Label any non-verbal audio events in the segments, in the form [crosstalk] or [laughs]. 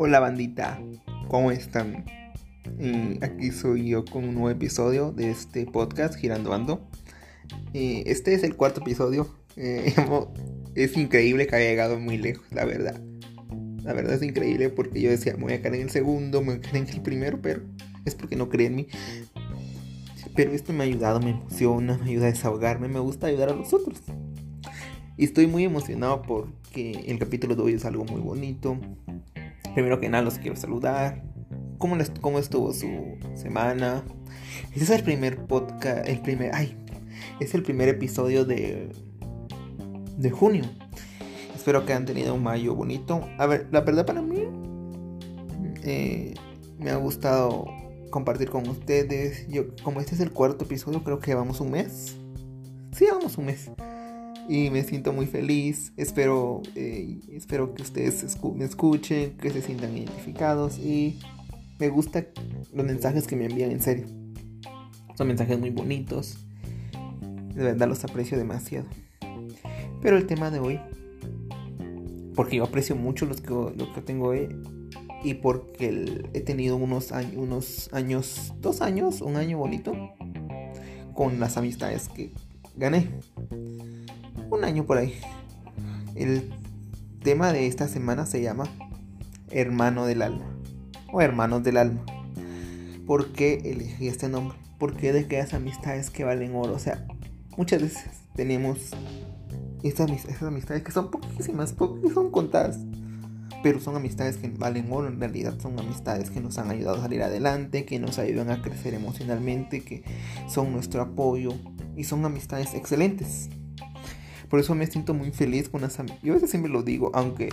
Hola bandita, ¿cómo están? Aquí soy yo con un nuevo episodio de este podcast Girando Ando. Este es el cuarto episodio. Eh, [laughs] es increíble que haya llegado muy lejos, la verdad. La verdad es increíble porque yo decía, me voy a caer en el segundo, me voy a caer en el primero, pero es porque no creen en mí. Pero esto me ha ayudado, me emociona, me ayuda a desahogarme, me gusta ayudar a los otros. Y estoy muy emocionado porque el capítulo de hoy es algo muy bonito. Primero que nada los quiero saludar. ¿Cómo, les, cómo estuvo su semana? Este es el primer podcast, el primer, ay, es el primer episodio de, de junio. Espero que hayan tenido un mayo bonito. A ver, la verdad para mí eh, me ha gustado compartir con ustedes. Yo, como este es el cuarto episodio, creo que llevamos un mes. Sí, llevamos un mes y me siento muy feliz. Espero, eh, espero que ustedes me escuchen, que se sientan identificados y me gustan los mensajes que me envían en serio. Son mensajes muy bonitos. De verdad los aprecio demasiado. Pero el tema de hoy, porque yo aprecio mucho los que, lo que tengo hoy y porque he tenido unos, unos años, dos años, un año bonito con las amistades que gané un año por ahí. El tema de esta semana se llama Hermano del Alma o Hermanos del Alma. ¿Por qué elegí este nombre? Porque de aquellas amistades que valen oro. O sea, muchas veces tenemos estas, amistades que son poquísimas, poquísimas, son contadas. Pero son amistades que valen oro, en realidad son amistades que nos han ayudado a salir adelante, que nos ayudan a crecer emocionalmente, que son nuestro apoyo y son amistades excelentes. Por eso me siento muy feliz con las amigas. Yo a veces siempre lo digo, aunque,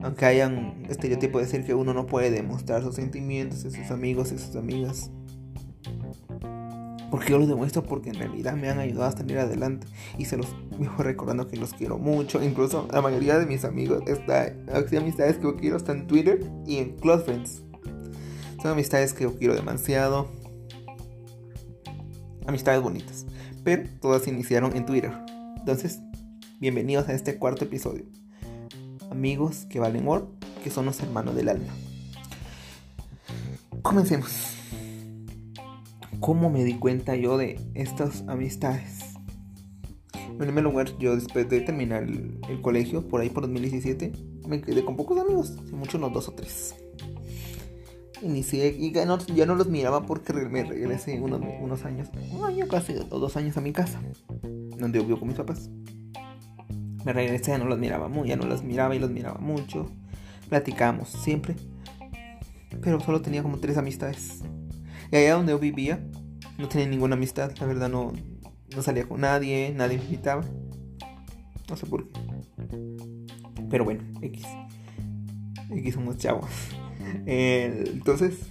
aunque hayan estereotipo de decir que uno no puede demostrar sus sentimientos a sus amigos y sus amigas. Porque yo lo demuestro porque en realidad me han ayudado a salir adelante. Y se los vivo recordando que los quiero mucho. Incluso la mayoría de mis amigos, está, amistades que yo quiero están en Twitter y en Close Friends. Son amistades que yo quiero demasiado. Amistades bonitas. Pero todas iniciaron en Twitter. Entonces, Bienvenidos a este cuarto episodio. Amigos que valen oro, que son los hermanos del alma. Comencemos. ¿Cómo me di cuenta yo de estas amistades? En primer lugar, yo después de terminar el, colegio, por ahí por 2017, me quedé con pocos amigos, mucho unos dos o tres. Inicié y ya no, ya no los miraba porque me regresé unos, unos años, un año casi, o dos años a mi casa, donde vivo con mis papás me regresé, ya no los miraba muy, ya no los miraba y los miraba mucho. Platicábamos siempre. Pero solo tenía como tres amistades. Allá donde yo vivía, no tenía ninguna amistad. La verdad no, no salía con nadie, nadie me invitaba. No sé por qué. Pero bueno, X. X somos chavos. [laughs] entonces,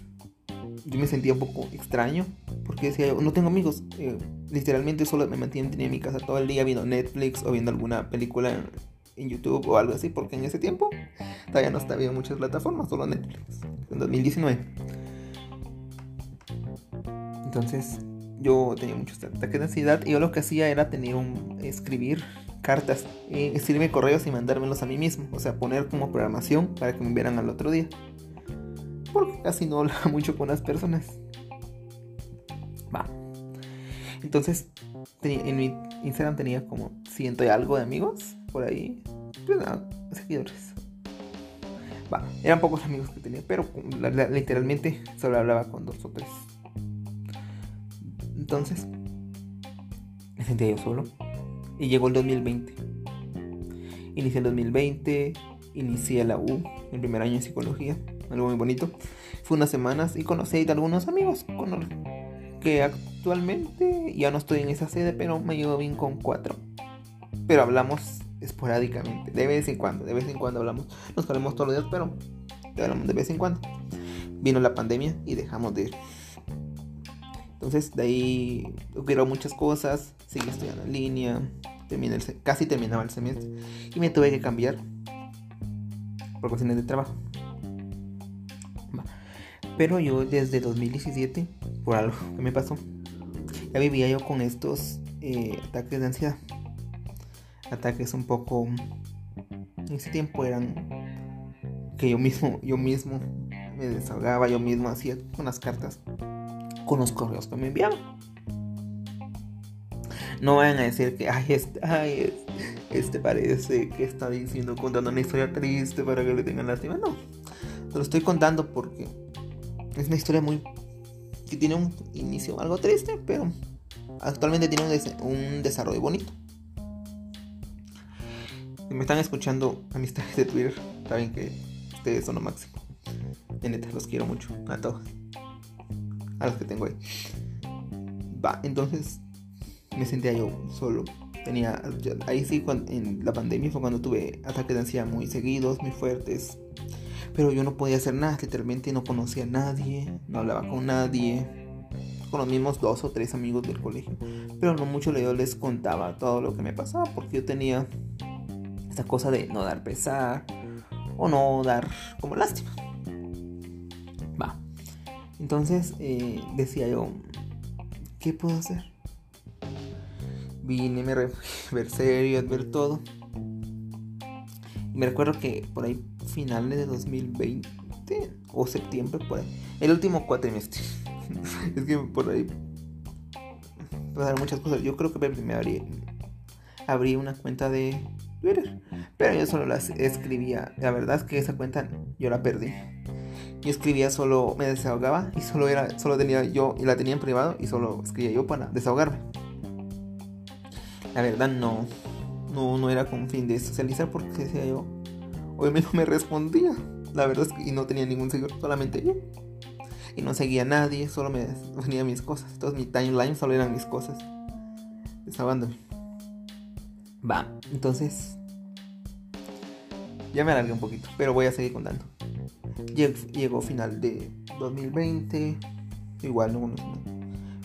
yo me sentía un poco extraño. Porque decía, no tengo amigos. Eh, literalmente solo me mantienen en mi casa todo el día viendo Netflix o viendo alguna película en, YouTube o algo así, porque en ese tiempo todavía no estaba en muchas plataformas, solo Netflix, en 2019. Entonces yo tenía muchos ataques de ansiedad y yo lo que hacía era tener un escribir cartas, eh, escribirme correos y mandármelos a mí mismo, o sea, poner como programación para que me vieran al otro día. Porque casi no hablaba [laughs] mucho con las personas. Entonces, en mi Instagram tenía como ciento y algo de amigos por ahí. Pues seguidores. Va, eran pocos amigos que tenía, pero literalmente solo hablaba con dos o tres. Entonces, me sentía yo solo. Y llegó el 2020. Inicié el 2020, inicié la U, el primer año de psicología, algo muy bonito. Fue unas semanas y conocí algunos amigos con que actualmente ya no estoy en esa sede, pero me llevo bien con cuatro. Pero hablamos esporádicamente, de vez en cuando, de vez en cuando hablamos. Nos hablamos todos los días, pero hablamos de vez en cuando. Vino la pandemia y dejamos de ir. Entonces de ahí quiero muchas cosas, seguí estudiando en línea, terminé casi terminaba el semestre y me tuve que cambiar por cuestiones de trabajo. Pero yo desde 2017 por algo que me pasó. Ya vivía yo con estos eh, ataques de ansiedad. Ataques un poco... En ese tiempo eran que yo mismo, yo mismo me desahogaba, yo mismo hacía con las cartas, con los correos que me enviaban. No vayan a decir que, ay, este, ay, este parece que está diciendo, contando una historia triste para que le tengan lástima. No, te lo estoy contando porque es una historia muy. Que tiene un inicio algo triste, pero actualmente tiene un, desarrollo bonito. Si me están escuchando amistades de Twitter, saben que ustedes son lo máximo. De neta, los quiero mucho. A todos. A los que tengo ahí. Va, entonces me sentía yo solo. Tenía. Ahí sí, cuando, en la pandemia fue cuando tuve ataques de ansiedad muy seguidos, muy fuertes. Pero yo no podía hacer nada, literalmente no conocía a nadie, no hablaba con nadie, con los mismos dos o tres amigos del colegio. Pero no mucho yo les contaba todo lo que me pasaba, porque yo tenía esta cosa de no dar pesar o no dar como lástima. Va. Entonces eh, decía yo, ¿qué puedo hacer? Vine, me ver serio, ver todo. Me recuerdo que por ahí finales de 2020 o septiembre, por ahí. El último cuatrimestre. [laughs] es que por ahí pasaron muchas cosas. Yo creo que me abrí, abrí una cuenta de Twitter, pero yo solo las escribía. La verdad es que esa cuenta yo la perdí. Yo escribía solo, me desahogaba y solo era, solo tenía yo y la tenía en privado y solo escribía yo para desahogarme. La verdad no, no, no era con fin de socializar porque decía yo, Hoy mismo me respondía. La verdad es que y no tenía ningún seguidor, solamente yo. Y no seguía a nadie, solo me ponía mis cosas. Entonces mi timeline solo eran mis cosas. Desahogándome. Va, entonces. Ya me alargué un poquito, pero voy a seguir contando. Llegó, final de 2020. Igual no,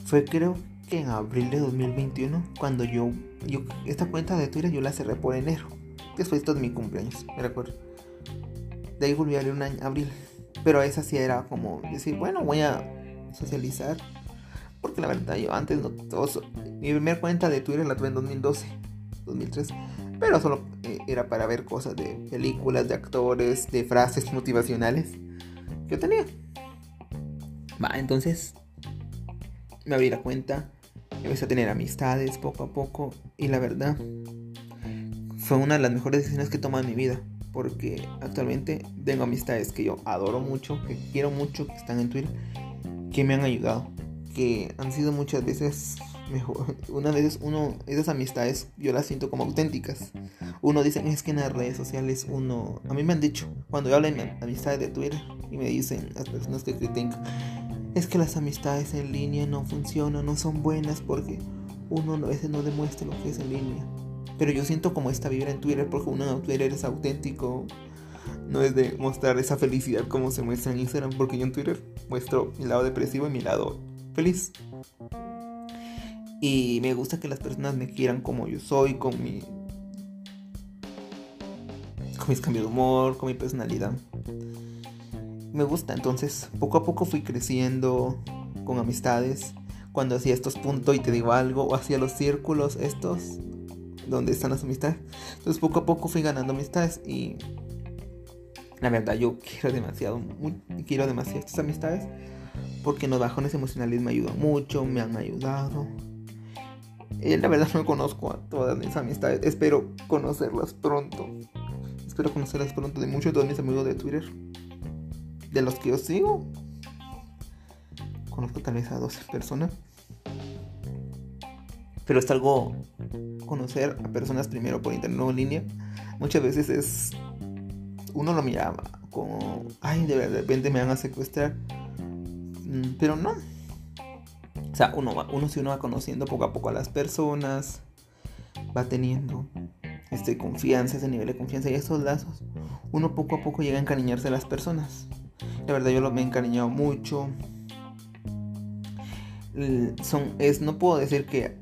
Fue creo que en abril de 2021 cuando yo, yo esta cuenta de Twitter yo la cerré por enero después de mi cumpleaños, me recuerdo. De ahí volví a leer un año, abril. Pero esa sí era como decir, bueno, voy a socializar. Porque la verdad, yo antes no. mi primera cuenta de Twitter la tuve en 2012, 2013. Pero solo eh, era para ver cosas de películas, de actores, de frases motivacionales que tenía. Va, entonces me abrí la cuenta, empecé a tener amistades poco a poco. Y la verdad, fue una de las mejores decisiones que he tomado en mi vida. Porque actualmente tengo amistades que yo adoro mucho, que quiero mucho, que están en Twitter, que me han ayudado. Que han sido muchas veces mejor. [laughs] Una vez uno, esas amistades yo las siento como auténticas. Uno dice, es que en las redes sociales uno. A mí me han dicho, cuando yo hablo de amistades de Twitter y me dicen las personas que critican, es que las amistades en línea no funcionan, no son buenas porque uno a veces no demuestra lo que es en línea. Pero yo siento como esta vibra en Twitter porque uno en Twitter es auténtico. No es de mostrar esa felicidad como se muestra en Instagram. Porque yo en Twitter muestro mi lado depresivo y mi lado feliz. Y me gusta que las personas me quieran como yo soy, con mi. con mis cambios de humor, con mi personalidad. Me gusta, entonces poco a poco fui creciendo con amistades. Cuando hacía estos puntos y te digo algo, o hacía los círculos estos, donde están las amistades. Entonces poco a poco fui ganando amistades y la verdad yo quiero demasiado, quiero demasiado amistades porque los bajones emocionales me ayudan mucho, me han ayudado. Eh, la verdad no conozco a todas mis amistades, espero conocerlas pronto. Espero conocerlas pronto de muchos de mis amigos de Twitter. De los que yo sigo. Conozco tal vez a 12 personas. Pero es algo conocer a personas primero por internet o en línea. Muchas veces es. Uno lo miraba como. Ay, de repente me van a secuestrar. Mm, pero no. O sea, uno, uno si uno va conociendo poco a poco a las personas, va teniendo este, confianza, ese nivel de confianza y esos lazos, uno poco a poco llega a encariñarse a las personas. La verdad yo lo me he encariñado mucho. Son, es, no puedo decir que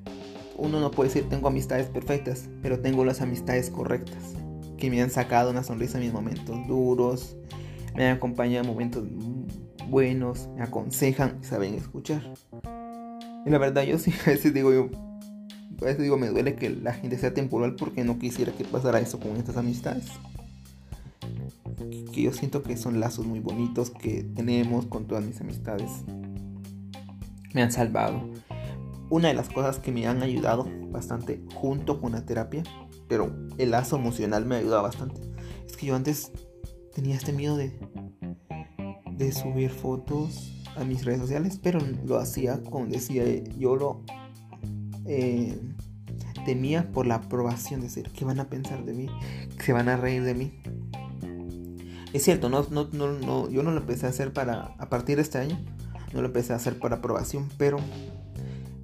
uno no puede decir tengo amistades perfectas, pero tengo las amistades correctas, que me han sacado una sonrisa en mis momentos duros, me han acompañado en momentos buenos, me aconsejan, saben escuchar. Y la verdad yo sí, [laughs] a veces digo yo, a veces digo me duele que la gente sea temporal porque no quisiera que pasara eso con estas amistades. porque yo siento que son lazos muy bonitos que tenemos con todas mis amistades. Me han salvado. Una de las cosas que me han ayudado bastante junto con la terapia, pero el lazo emocional me ha ayudado bastante, es que yo antes tenía este miedo de, subir fotos a mis redes sociales, pero lo hacía como decía, yo lo eh, temía por la aprobación, de decir, ¿qué van a pensar de mí? ¿Se van a reír de mí? Es cierto, no, no, no, yo no lo empecé a hacer para, a partir de este año, no lo empecé a hacer para aprobación, pero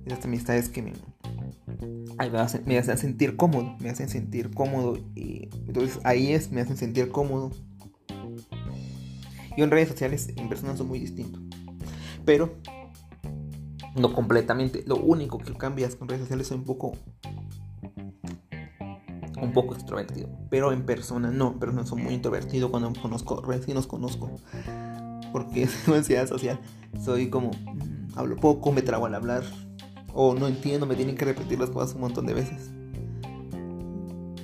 estas amistades que me, me, hacen, sentir cómodo, me hacen sentir cómodo y entonces ahí es, me hacen sentir cómodo. Yo en redes sociales, en persona son muy distintos, pero no completamente. Lo único que cambias con redes sociales es un poco un poco extrovertido, pero en persona no, pero no soy muy introvertido cuando conozco, recién nos conozco, porque [laughs] es ansiedad social, soy como, mm, hablo poco, me trago al hablar, o no entiendo, me tienen que repetir las cosas un montón de veces,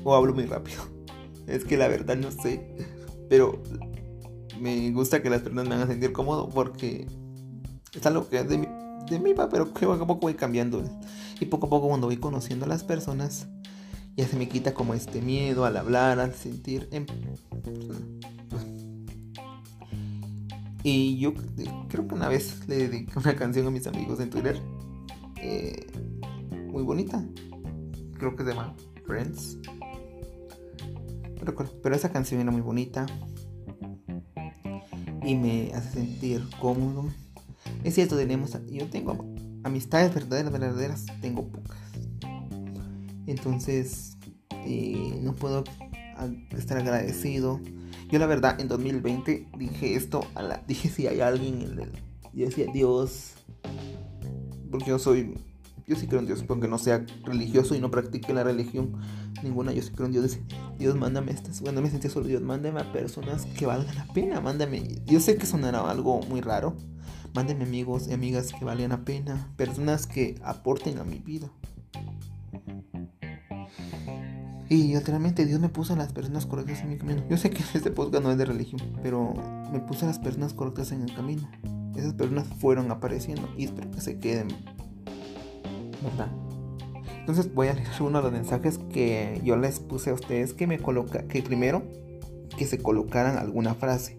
o hablo muy rápido, [laughs] es que la verdad no sé, pero me gusta que las personas me hagan sentir cómodo porque es algo que de mi, de mí, pero que poco a poco voy cambiando, y poco a poco cuando voy conociendo a las personas, ya se me quita como este miedo al hablar, al sentir. Y yo creo que una vez le dediqué una canción a mis amigos en Twitter. Eh, muy bonita. Creo que se llama Friends. Pero esa canción era muy bonita. Y me hace sentir cómodo. Es cierto, tenemos. Yo tengo amistades verdaderas, verdaderas. Tengo pocas. Entonces, eh, no puedo estar agradecido. Yo la verdad en 2020 dije esto, a la, [laughs] dije si hay alguien en. Yo decía Dios, porque yo soy, yo sí creo en Dios, aunque no sea religioso y no practique la religión ninguna, yo sí creo en Dios. Dios, mándame estas, cuando me sentí solo, Dios, mándame a personas que valgan la pena, mándame. Yo sé que sonará algo muy raro, mándame amigos y amigas que valgan la pena, personas que aporten a mi vida. Y literalmente Dios me puso a las personas correctas en mi camino. Yo sé que este podcast no es de religión, pero me puso a las personas correctas en el camino. Esas personas fueron apareciendo y espero que se queden. ¿Verdad? Entonces voy a leer uno de los mensajes que yo les puse a ustedes que me coloca, que primero que se colocaran alguna frase.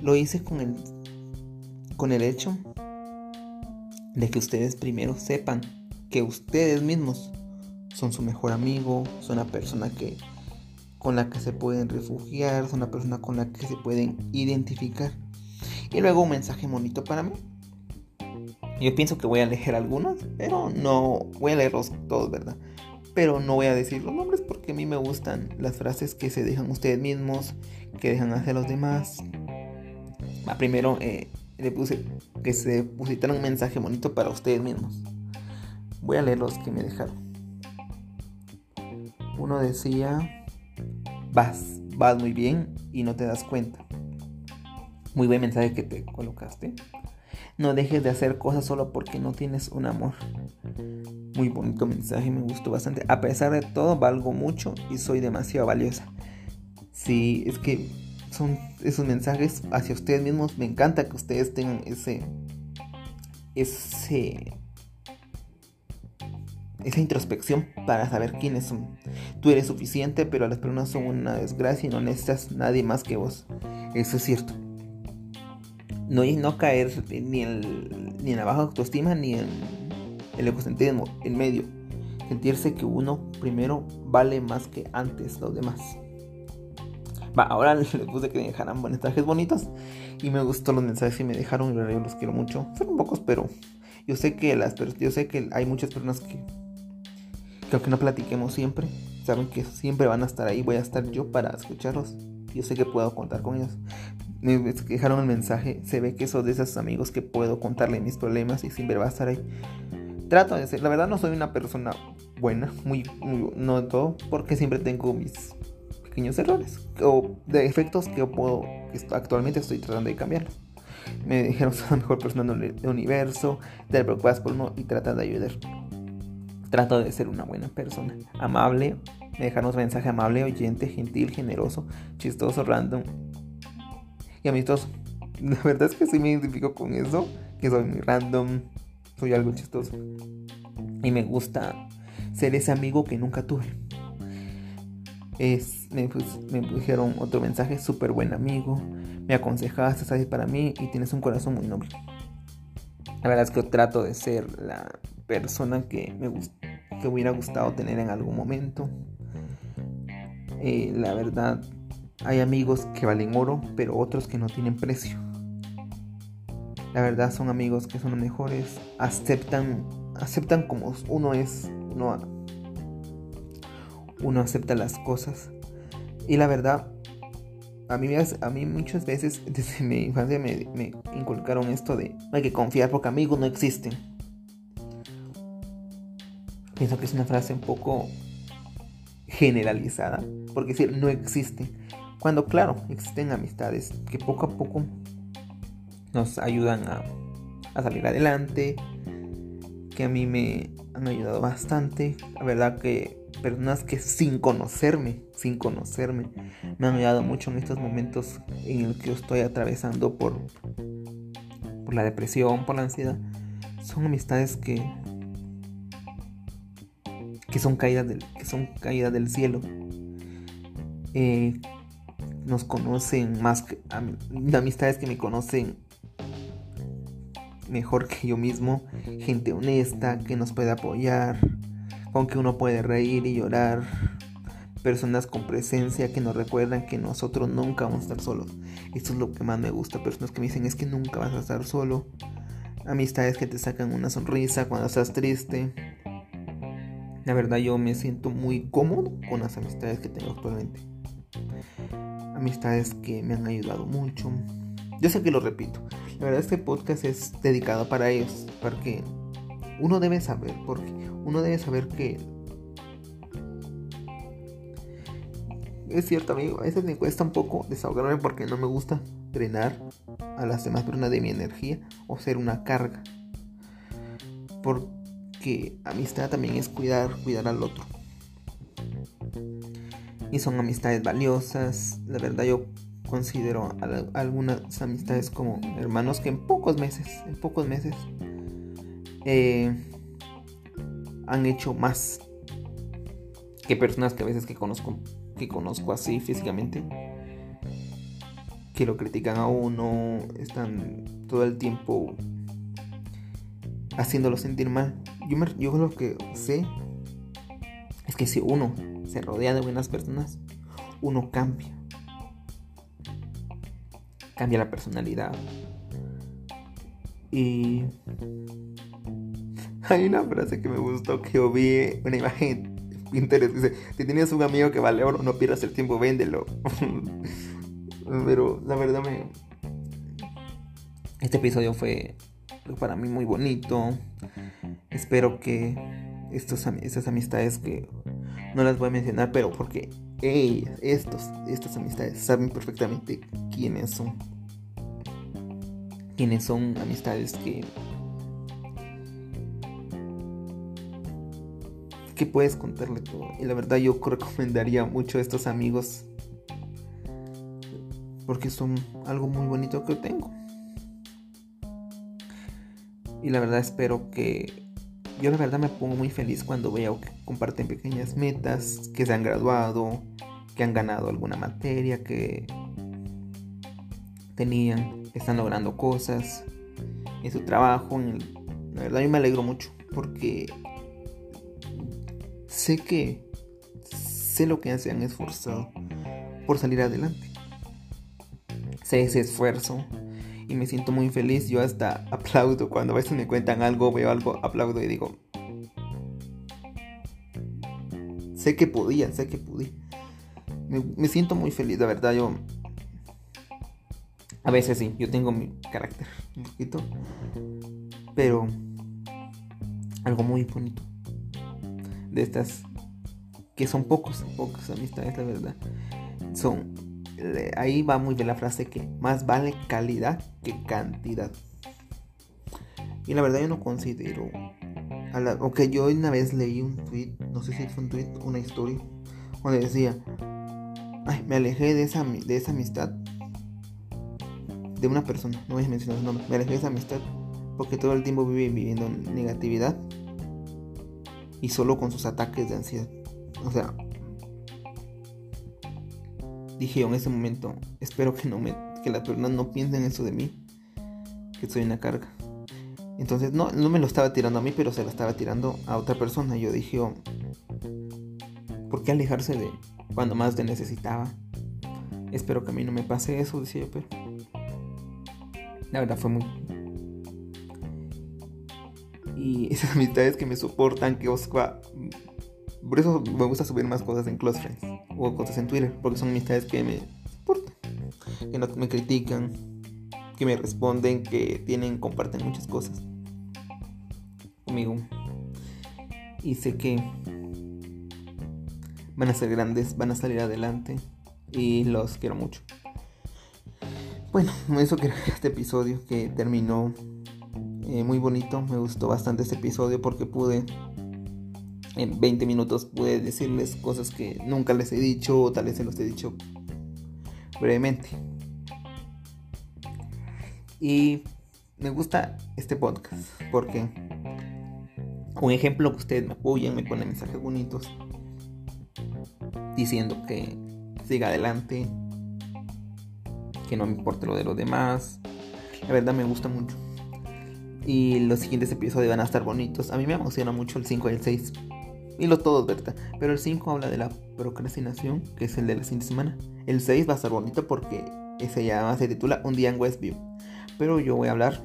Lo hice con el con el hecho de que ustedes primero sepan que ustedes mismos son su mejor amigo, son una persona que con la que se pueden refugiar, son una persona con la que se pueden identificar. Y luego un mensaje bonito para mí. Yo pienso que voy a leer algunos, pero no voy a leerlos todos, ¿verdad? Pero no voy a decir los nombres porque a mí me gustan las frases que se dejan ustedes mismos, que dejan hacia los demás. primero eh, le puse que se pusieran un mensaje bonito para ustedes mismos. Voy a leer los que me dejaron uno decía, vas, vas muy bien y no te das cuenta. Muy buen mensaje que te colocaste. No dejes de hacer cosas solo porque no tienes un amor. Muy bonito mensaje, me gustó bastante. A pesar de todo, valgo mucho y soy demasiado valiosa. Sí, es que son esos mensajes hacia ustedes mismos. Me encanta que ustedes tengan ese, ese esa introspección para saber quiénes son. Tú eres suficiente, pero las personas son una desgracia y no necesitas nadie más que vos. Eso es cierto. No, no caer ni en, ni en la baja autoestima ni en el egocentrismo, en medio. Sentirse que uno primero vale más que antes los demás. Va, ahora [laughs] les puse que me dejaran mensajes bonitos. Y me gustó los mensajes que me dejaron. Y yo los quiero mucho. Son pocos, pero yo sé que las yo sé que hay muchas personas que Creo que no platiquemos siempre. Saben que siempre van a estar ahí. Voy a estar yo para escucharlos. Yo sé que puedo contar con ellos. Me dejaron el mensaje. Se ve que son de esos amigos que puedo contarle mis problemas y siempre va a estar ahí. Trato de ser. La verdad no soy una persona buena. Muy, no de todo. Porque siempre tengo mis pequeños errores. O defectos que puedo. actualmente estoy tratando de cambiar. Me dijeron [laughs] soy la mejor persona del universo. Te preocupas por uno y trata de ayudar. Trato de ser una buena persona, amable, dejarnos mensaje amable, oyente, gentil, generoso, chistoso, random. Y amistoso. [laughs] La verdad es que sí me identifico con eso, que soy muy random, soy algo chistoso. Y me gusta ser ese amigo que nunca tuve. Es, me, pues, me pusieron otro mensaje, súper buen amigo, me aconsejaste, ahí para mí y tienes un corazón muy noble. La verdad es que trato de ser la persona que me que hubiera gustado tener en algún momento. Eh, la verdad, hay amigos que valen oro, pero otros que no tienen precio. La verdad son amigos que son mejores, aceptan, aceptan como uno es, uno, uno acepta las cosas. Y la verdad, a mí, a mí muchas veces [laughs] desde mi infancia me, inculcaron esto de hay que confiar porque amigos no existen. Pienso que es una frase un poco generalizada, porque decir no existen. Cuando claro, existen amistades que poco a poco nos ayudan a, a salir adelante, que a mí me han ayudado bastante. La verdad que personas que sin conocerme, sin conocerme, me han ayudado mucho en estos momentos en el que yo estoy atravesando por, por la depresión, por la ansiedad. Son amistades que que son caídas del, que son caídas del cielo. Eh, nos conocen más que amistades que me conocen mejor que yo mismo, gente honesta que nos puede apoyar, con que uno puede reír y llorar, personas con presencia que nos recuerdan que nosotros nunca vamos a estar solos. Esto es lo que más me gusta, personas que me dicen es que nunca vas a estar solo. Amistades que te sacan una sonrisa cuando estás triste. La verdad yo me siento muy cómodo con las amistades que tengo actualmente. Amistades que me han ayudado mucho. Yo sé que lo repito. La verdad este podcast es dedicado para ellos. Porque uno debe saber, porque uno debe saber que es cierto, amigo, a veces me cuesta un poco desahogarme porque no me gusta drenar a las demás personas de mi energía o ser una carga. Porque amistad también es cuidar, cuidar al otro. Y son amistades valiosas. La verdad yo considero algunas amistades como hermanos que en pocos meses, en pocos meses, eh, han hecho más que personas que a veces que conozco, que conozco así físicamente, que lo critican a uno, están todo el tiempo haciéndolo sentir mal. Yo, yo lo que sé es que si uno se rodea de buenas personas, uno cambia. Cambia la personalidad. Y hay una frase que me gustó que yo vi una imagen Pinterest. Dice, si tienes un amigo que vale oro, no pierdas el tiempo, véndelo. [laughs] Pero la verdad me... Este episodio fue para mí muy bonito. Espero que estos, estas amistades que no las voy a mencionar, pero porque ellas, estos, estas amistades saben perfectamente quiénes son. Quiénes son amistades que que puedes contarle todo. Y la verdad yo recomendaría mucho a estos amigos porque son algo muy bonito que tengo. Y la verdad espero que yo la verdad me pongo muy feliz cuando veo que comparten pequeñas metas, que se han graduado, que han ganado alguna materia, que tenían, están logrando cosas en su trabajo. la verdad yo me alegro mucho porque sé que sé lo que se han esforzado por salir adelante. Sé ese esfuerzo y me siento muy feliz. Yo hasta [laughs] aplaudo cuando a veces me cuentan algo, veo algo, aplaudo y digo, sé que podía, sé que pude. Me, siento muy feliz, la verdad. Yo a veces sí, yo tengo mi carácter un poquito, pero algo muy bonito de estas que son pocos, pocas amistades, la verdad. Son ahí va muy bien la frase que más vale calidad que cantidad. Y la verdad yo no considero ok, yo una vez leí un tweet, no sé si fue un tweet, una historia, donde decía, ay, me alejé de esa, de esa amistad de una persona, no voy a mencionar su nombre, me alejé de esa amistad porque todo el tiempo vive viviendo en negatividad y solo con sus ataques de ansiedad. O sea, dije en ese momento, espero que no me que las personas no piensen eso de mí, que soy una carga. Entonces no, no me lo estaba tirando a mí, pero se lo estaba tirando a otra persona. Yo dije, oh, ¿por qué alejarse de cuando más te necesitaba? Espero que a mí no me pase eso, decía yo, pero la verdad fue muy... Y esas amistades que me soportan, que os... Por eso me gusta subir más cosas en Close Friends o cosas en Twitter, porque son amistades que me soportan, que no me critican, que me responden, que tienen, comparten muchas cosas conmigo. Y sé que van a ser grandes, van a salir adelante y los quiero mucho. Bueno, eso que este episodio que terminó eh, muy bonito. Me gustó bastante este episodio porque pude, en 20 minutos, pude decirles cosas que nunca les he dicho o tal vez se los he dicho brevemente. Y me gusta este podcast porque un ejemplo que ustedes me apoyan, me ponen mensajes bonitos diciendo que siga adelante, que no me importe lo de los demás. La verdad me gusta mucho. Y los siguientes episodios van a estar bonitos. A mí me emociona mucho el 5 y el 6. Y los todos, ¿verdad? Pero el 5 habla de la procrastinación, que es el de la siguiente semana. El 6 va a estar bonito porque ese ya se titula Un día en Westview. Pero yo voy a hablar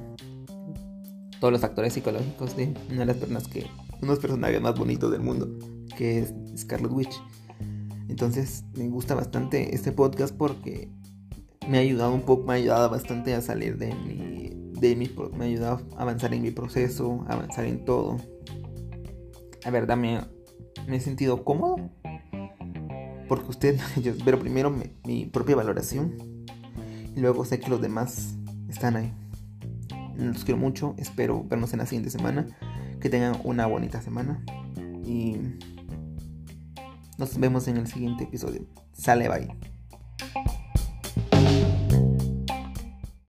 todos los factores psicológicos de una de las personas que. Unos personajes más bonitos del mundo, que es Scarlet Witch. Entonces me gusta bastante este podcast porque me ha ayudado un poco, me ha ayudado bastante a salir de mi, de mi, me ha ayudado a avanzar en mi proceso, avanzar en todo. La verdad me, me he sentido cómodo porque usted, [laughs] pero primero mi propia valoración y luego sé que los demás están ahí. Los quiero mucho, espero vernos en la siguiente semana, que tengan una bonita semana y nos vemos en el siguiente episodio. Sale, bye.